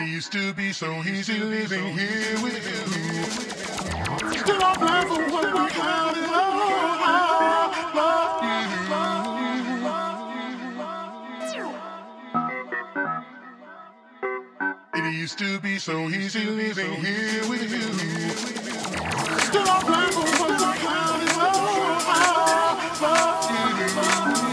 it used to be so easy living here with you. Still I'm blind for what we have and I love you. It used to be so easy living here with you. Still I'm blind for what we have and I love you.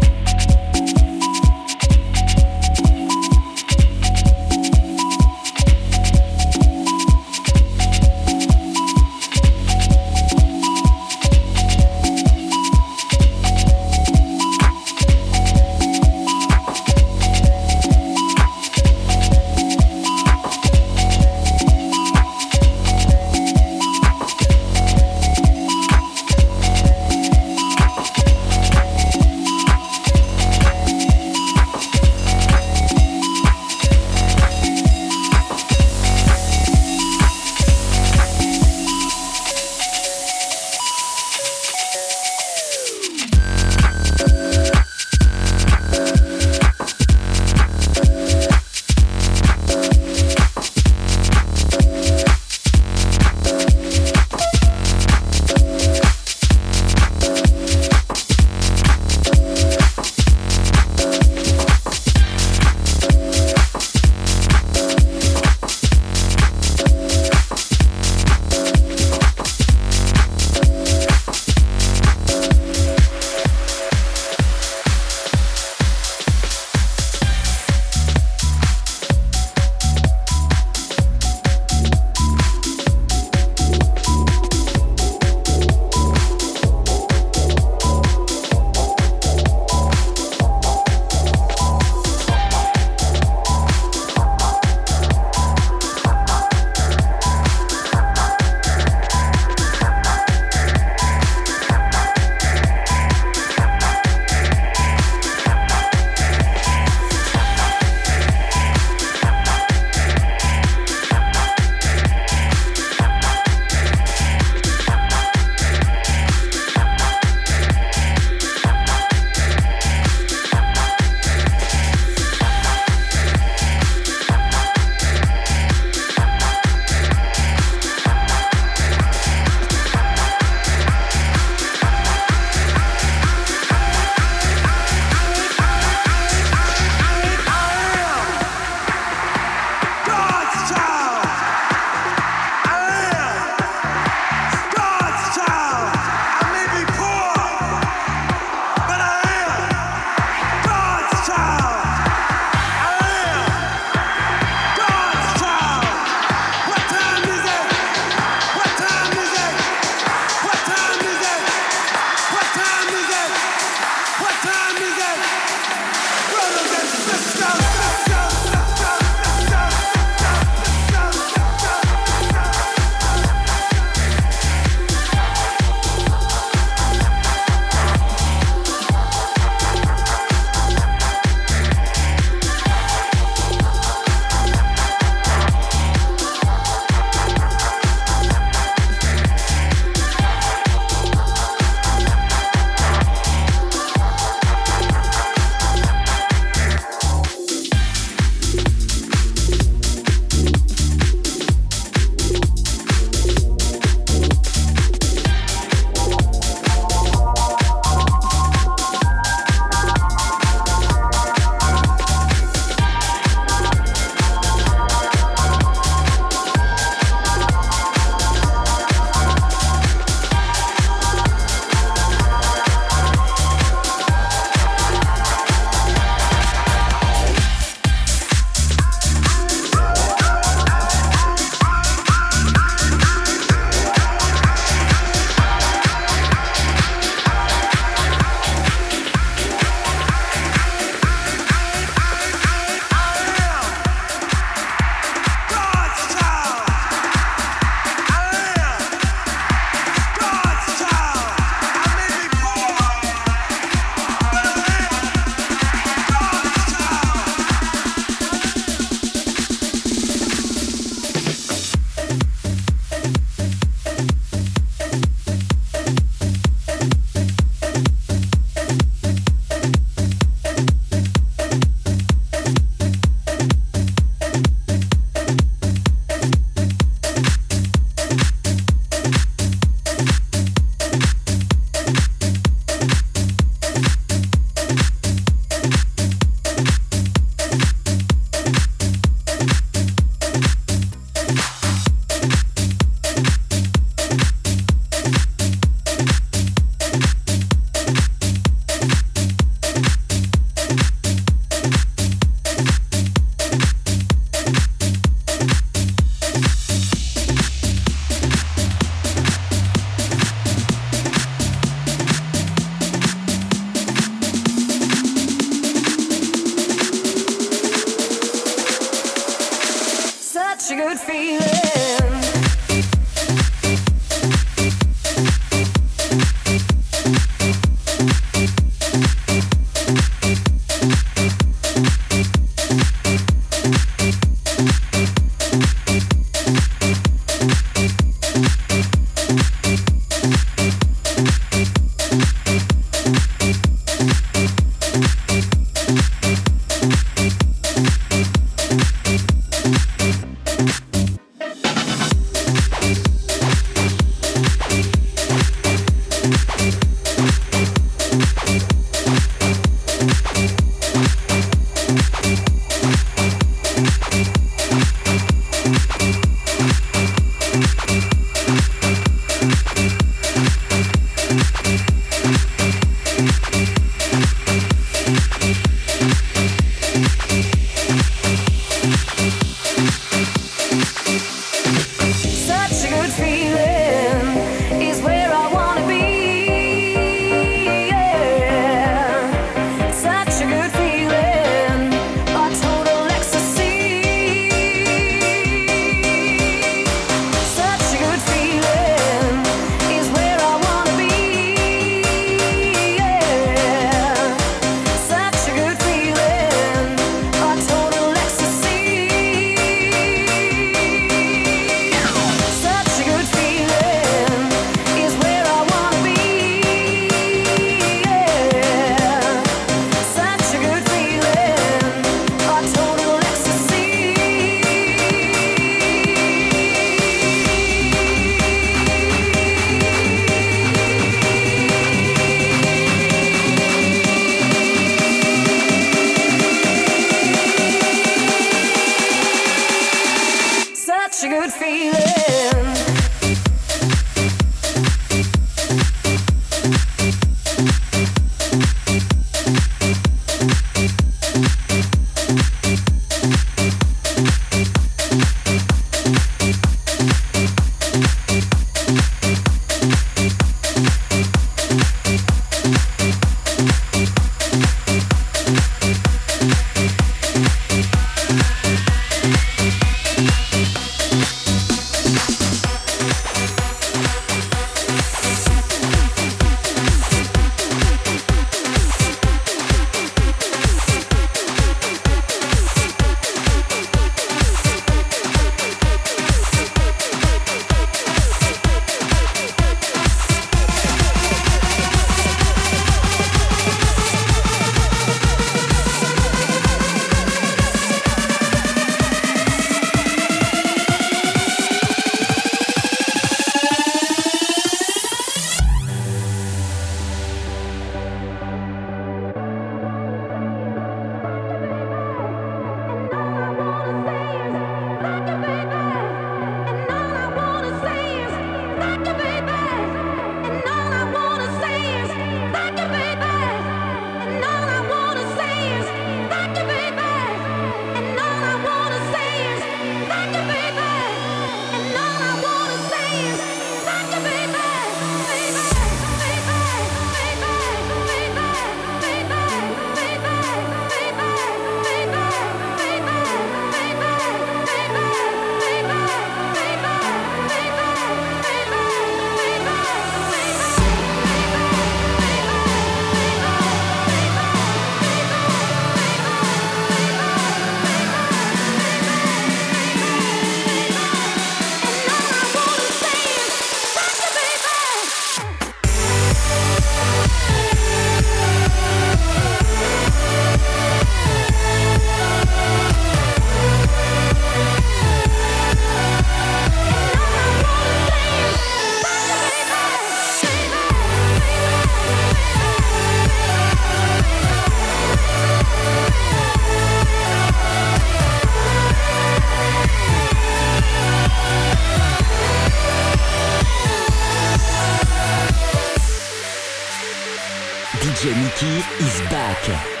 Yeah.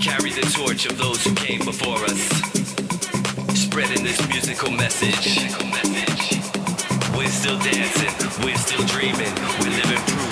carry the torch of those who came before us, spreading this musical message. We're still dancing, we're still dreaming, we're living proof.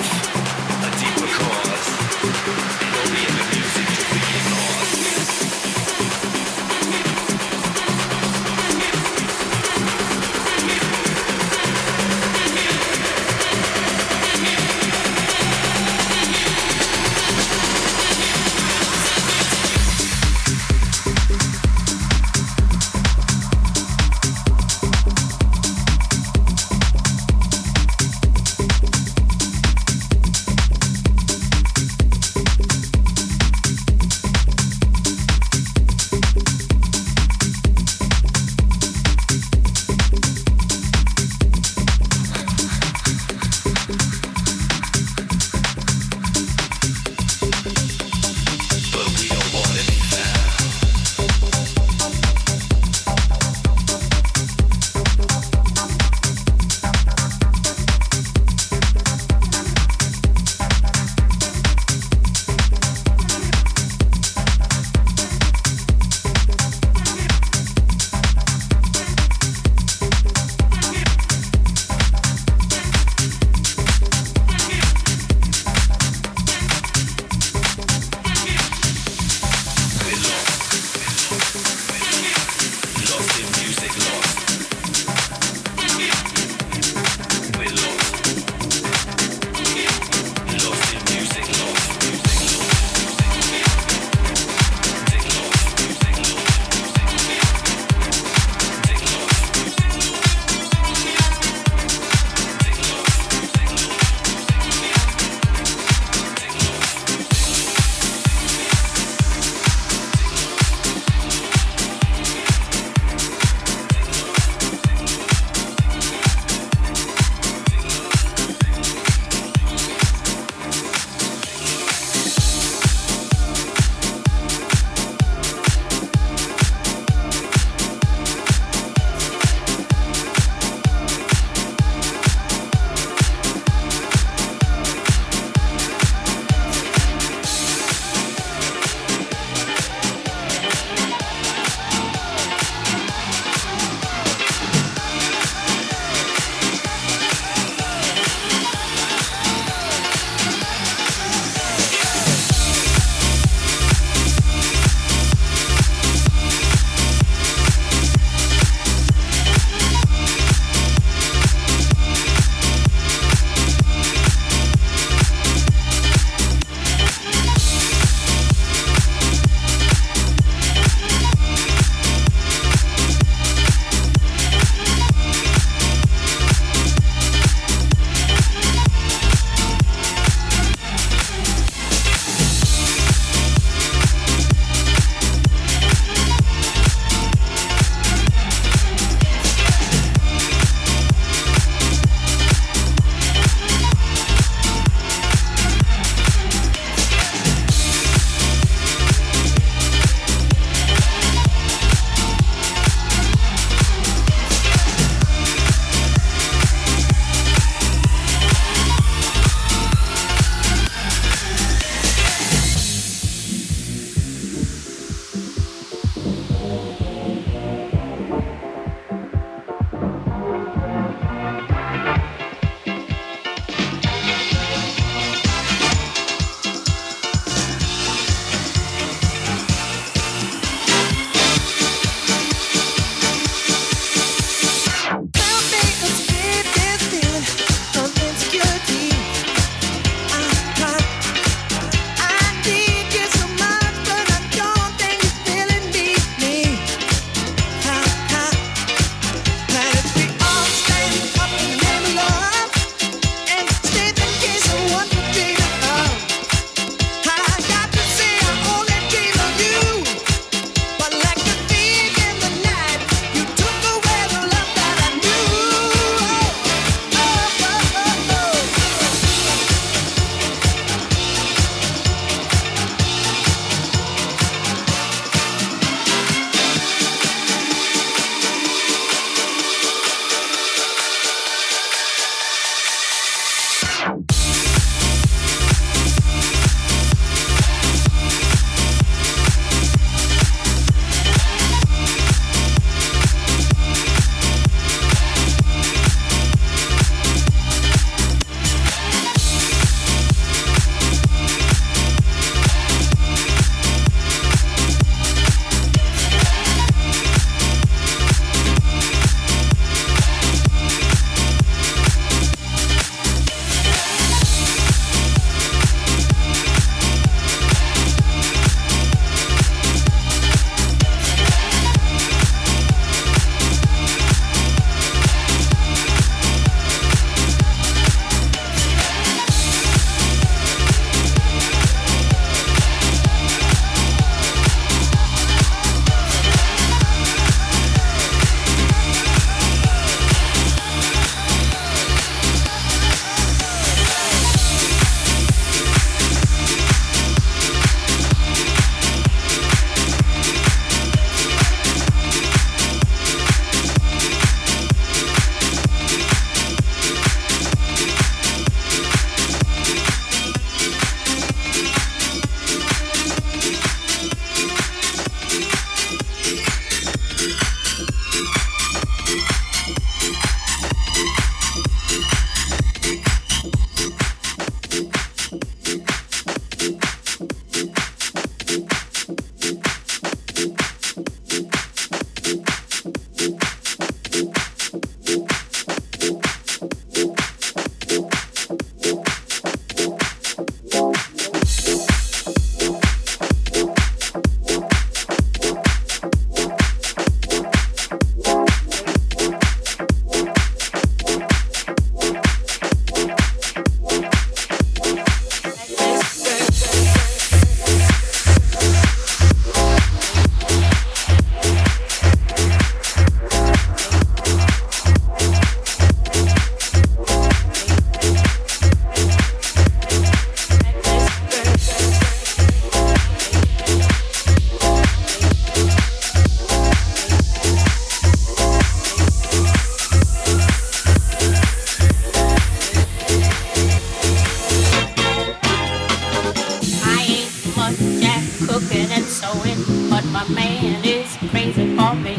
But my man is crazy for me.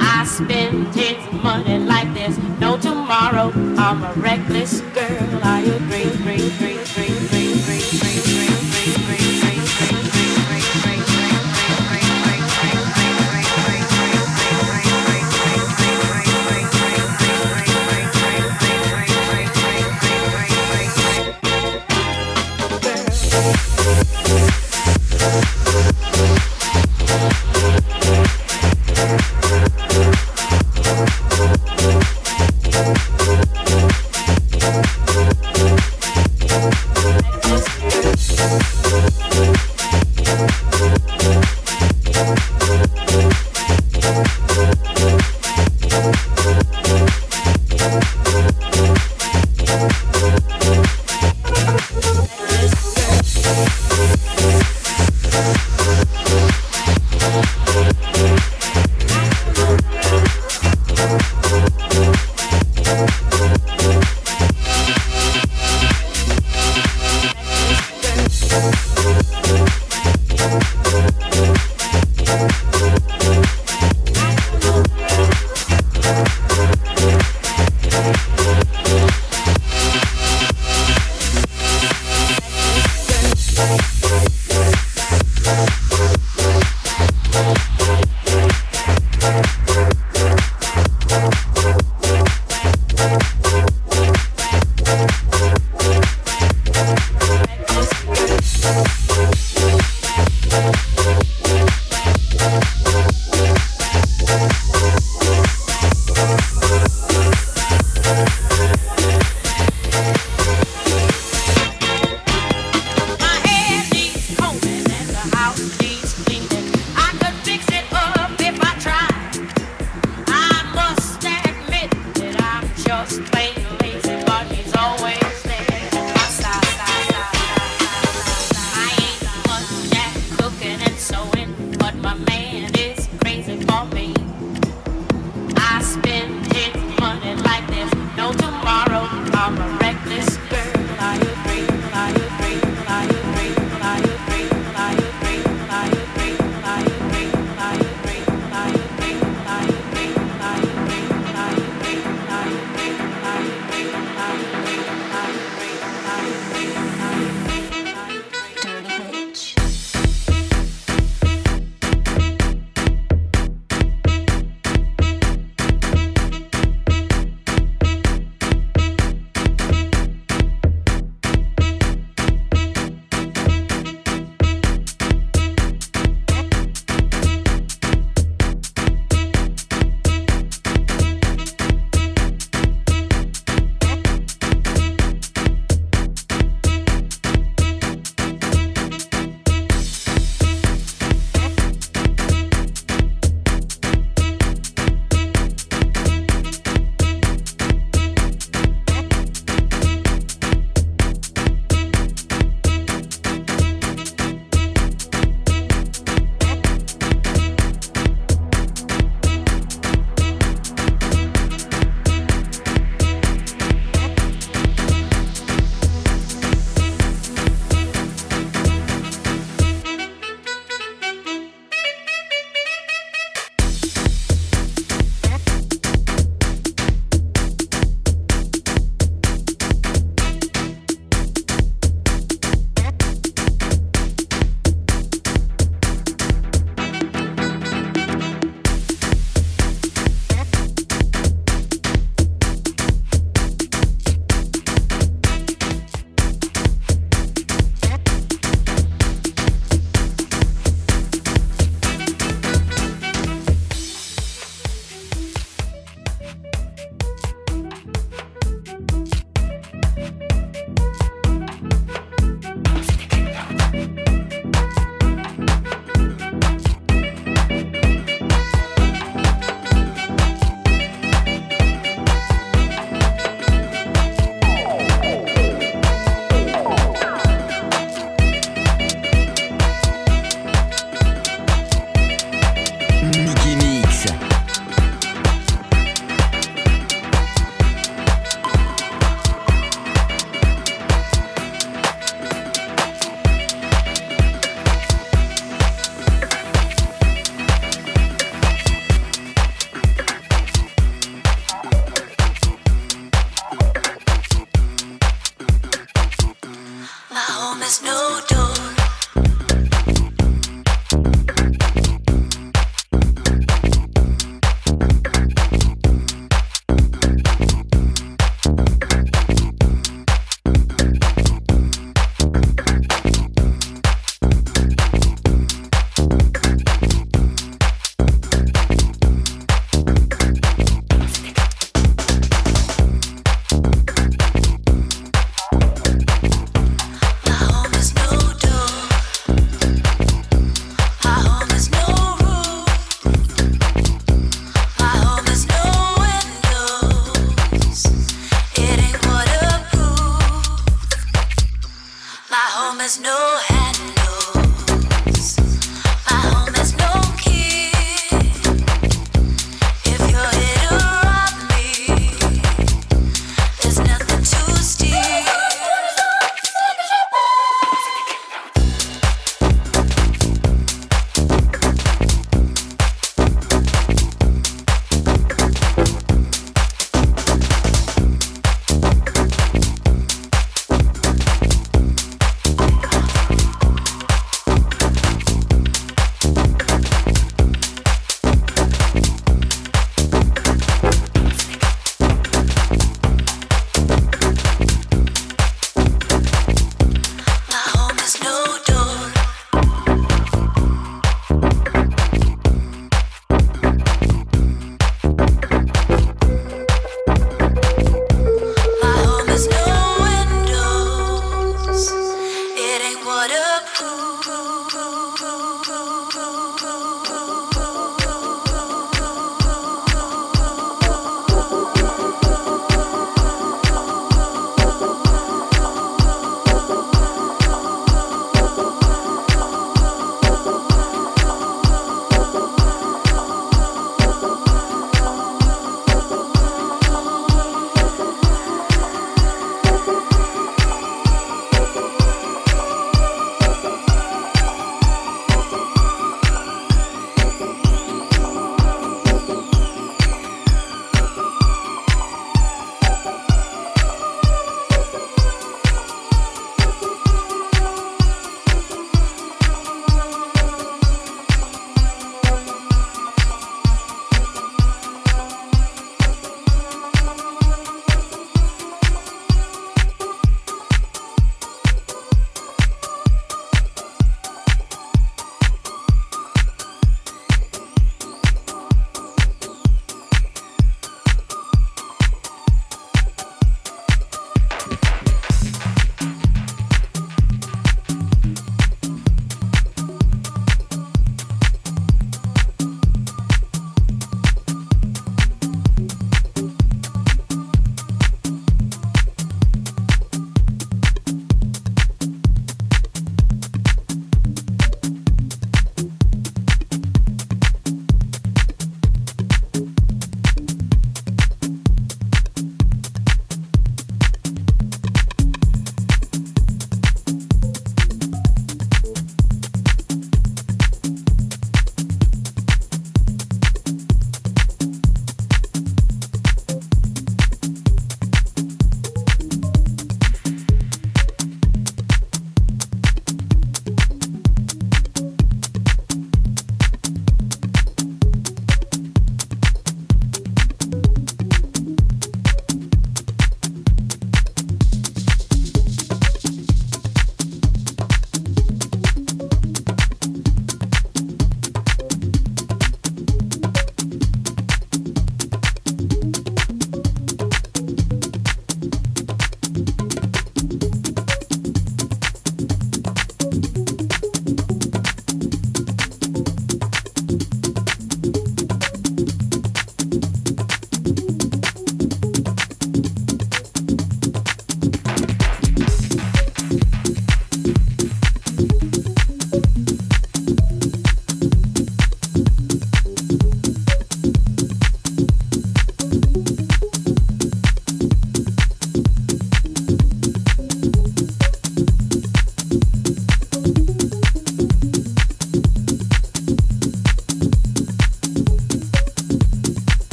I spend his money like there's no tomorrow. I'm a reckless girl, I agree, agree,